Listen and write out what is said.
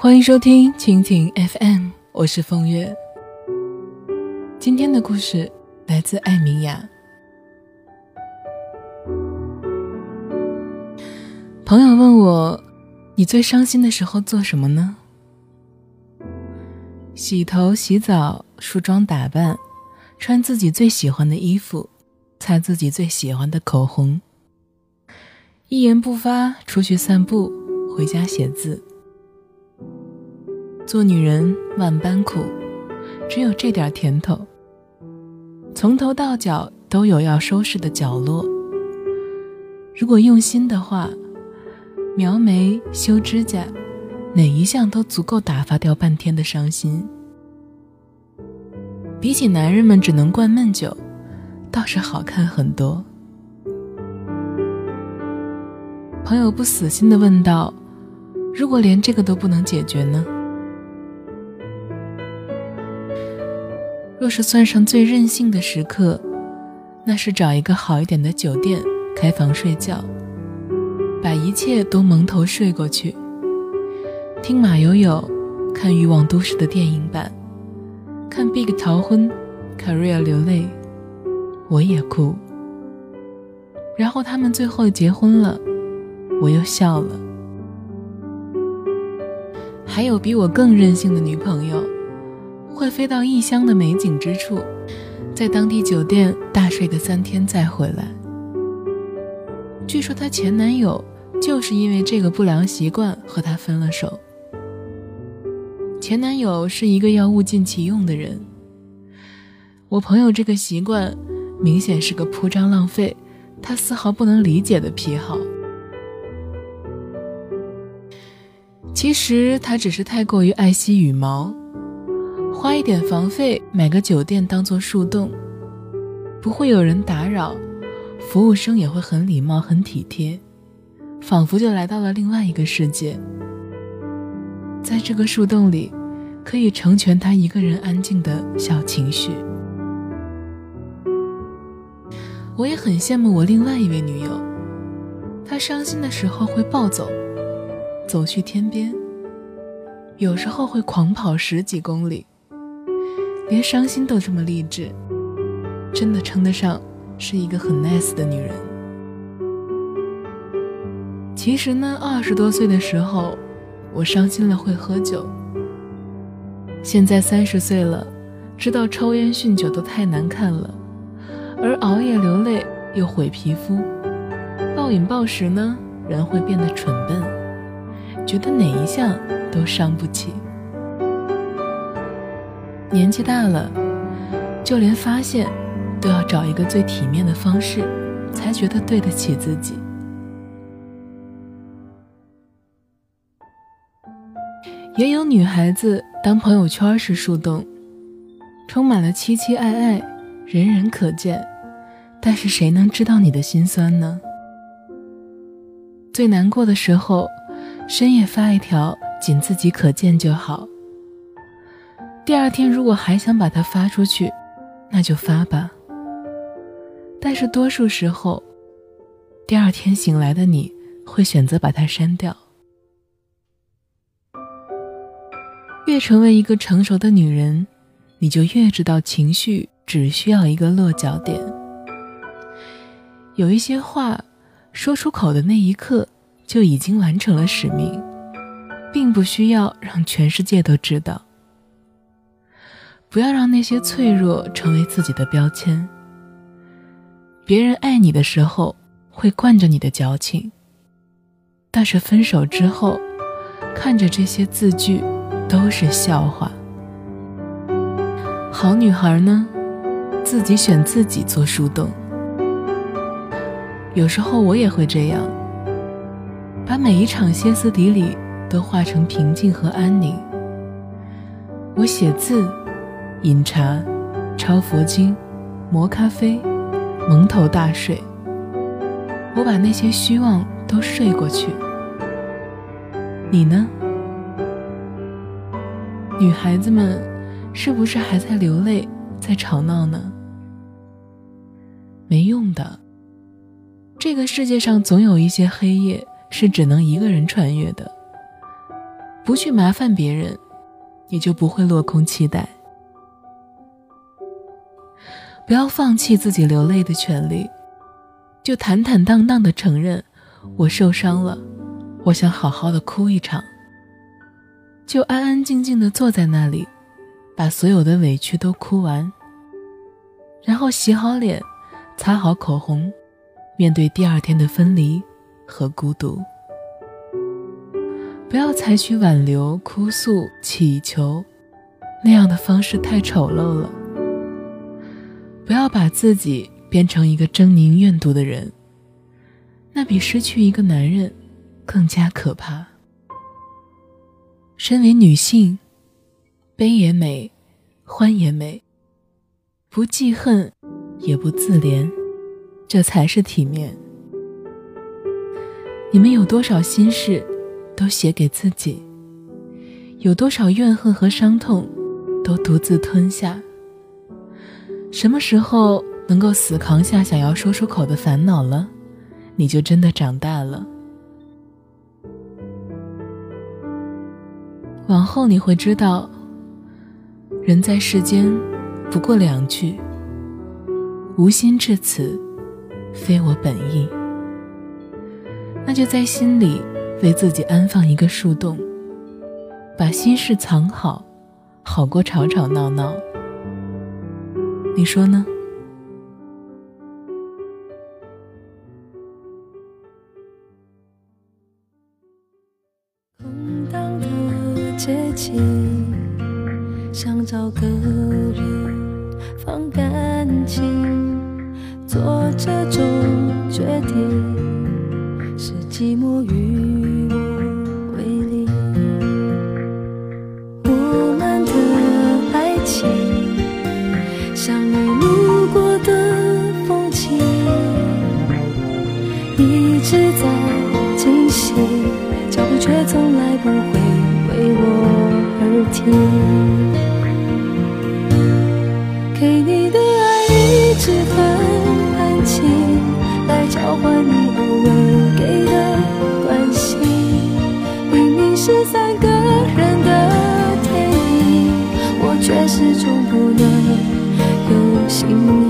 欢迎收听蜻蜓 FM，我是风月。今天的故事来自艾米亚。朋友问我：“你最伤心的时候做什么呢？”洗头、洗澡、梳妆打扮，穿自己最喜欢的衣服，擦自己最喜欢的口红，一言不发出去散步，回家写字。做女人万般苦，只有这点甜头。从头到脚都有要收拾的角落。如果用心的话，描眉、修指甲，哪一项都足够打发掉半天的伤心。比起男人们只能灌闷酒，倒是好看很多。朋友不死心的问道：“如果连这个都不能解决呢？”若是算上最任性的时刻，那是找一个好一点的酒店开房睡觉，把一切都蒙头睡过去，听马友友，看《欲望都市》的电影版，看 Big 逃婚，Career 流泪，我也哭，然后他们最后结婚了，我又笑了。还有比我更任性的女朋友。会飞到异乡的美景之处，在当地酒店大睡个三天再回来。据说她前男友就是因为这个不良习惯和她分了手。前男友是一个要物尽其用的人。我朋友这个习惯明显是个铺张浪费，他丝毫不能理解的癖好。其实他只是太过于爱惜羽毛。花一点房费买个酒店当做树洞，不会有人打扰，服务生也会很礼貌很体贴，仿佛就来到了另外一个世界。在这个树洞里，可以成全他一个人安静的小情绪。我也很羡慕我另外一位女友，她伤心的时候会暴走，走去天边，有时候会狂跑十几公里。连伤心都这么励志，真的称得上是一个很 nice 的女人。其实呢，二十多岁的时候，我伤心了会喝酒。现在三十岁了，知道抽烟酗酒都太难看了，而熬夜流泪又毁皮肤，暴饮暴食呢，人会变得蠢笨，觉得哪一项都伤不起。年纪大了，就连发现都要找一个最体面的方式，才觉得对得起自己。也有女孩子当朋友圈是树洞，充满了期期爱爱，人人可见，但是谁能知道你的心酸呢？最难过的时候，深夜发一条，仅自己可见就好。第二天，如果还想把它发出去，那就发吧。但是多数时候，第二天醒来的你会选择把它删掉。越成为一个成熟的女人，你就越知道情绪只需要一个落脚点。有一些话，说出口的那一刻就已经完成了使命，并不需要让全世界都知道。不要让那些脆弱成为自己的标签。别人爱你的时候会惯着你的矫情，但是分手之后，看着这些字句都是笑话。好女孩呢，自己选自己做树洞。有时候我也会这样，把每一场歇斯底里都化成平静和安宁。我写字。饮茶，抄佛经，磨咖啡，蒙头大睡。我把那些虚妄都睡过去。你呢？女孩子们，是不是还在流泪，在吵闹呢？没用的。这个世界上总有一些黑夜是只能一个人穿越的。不去麻烦别人，你就不会落空期待。不要放弃自己流泪的权利，就坦坦荡荡的承认我受伤了，我想好好的哭一场。就安安静静的坐在那里，把所有的委屈都哭完，然后洗好脸，擦好口红，面对第二天的分离和孤独。不要采取挽留、哭诉、乞求那样的方式，太丑陋了。不要把自己变成一个狰狞怨毒的人，那比失去一个男人更加可怕。身为女性，悲也美，欢也美，不记恨，也不自怜，这才是体面。你们有多少心事，都写给自己；有多少怨恨和伤痛，都独自吞下。什么时候能够死扛下想要说出口的烦恼了，你就真的长大了。往后你会知道，人在世间不过两句，无心至此，非我本意。那就在心里为自己安放一个树洞，把心事藏好，好过吵吵闹闹。你说呢？空荡的街景，想找个人放感情，做这种决定，是寂寞与给你的爱一直很安静，来交换你偶尔给的关心。明明是三个人的电影，我却始终不能有姓名。